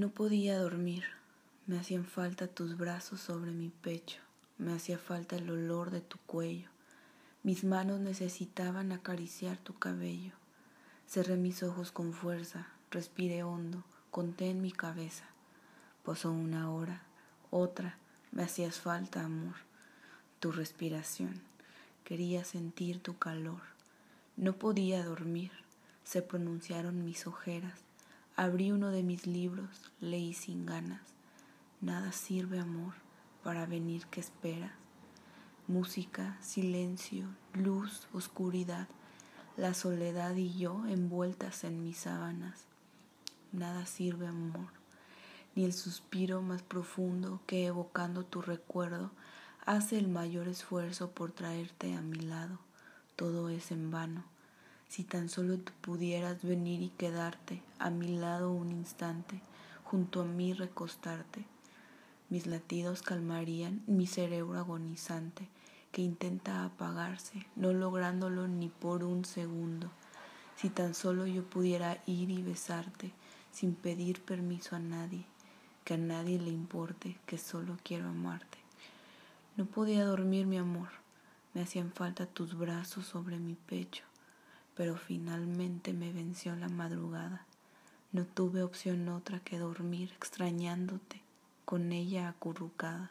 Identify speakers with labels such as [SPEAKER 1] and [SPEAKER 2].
[SPEAKER 1] No podía dormir, me hacían falta tus brazos sobre mi pecho, me hacía falta el olor de tu cuello, mis manos necesitaban acariciar tu cabello. Cerré mis ojos con fuerza, respiré hondo, conté en mi cabeza. Pasó una hora, otra, me hacías falta, amor, tu respiración. Quería sentir tu calor. No podía dormir, se pronunciaron mis ojeras. Abrí uno de mis libros, leí sin ganas. Nada sirve, amor, para venir que esperas. Música, silencio, luz, oscuridad la soledad y yo envueltas en mis sábanas. Nada sirve amor, ni el suspiro más profundo que evocando tu recuerdo hace el mayor esfuerzo por traerte a mi lado. Todo es en vano. Si tan solo tú pudieras venir y quedarte a mi lado un instante, junto a mí recostarte, mis latidos calmarían mi cerebro agonizante que intenta apagarse, no lográndolo ni por un segundo. Si tan solo yo pudiera ir y besarte sin pedir permiso a nadie, que a nadie le importe, que solo quiero amarte. No podía dormir mi amor, me hacían falta tus brazos sobre mi pecho, pero finalmente me venció la madrugada. No tuve opción otra que dormir extrañándote con ella acurrucada.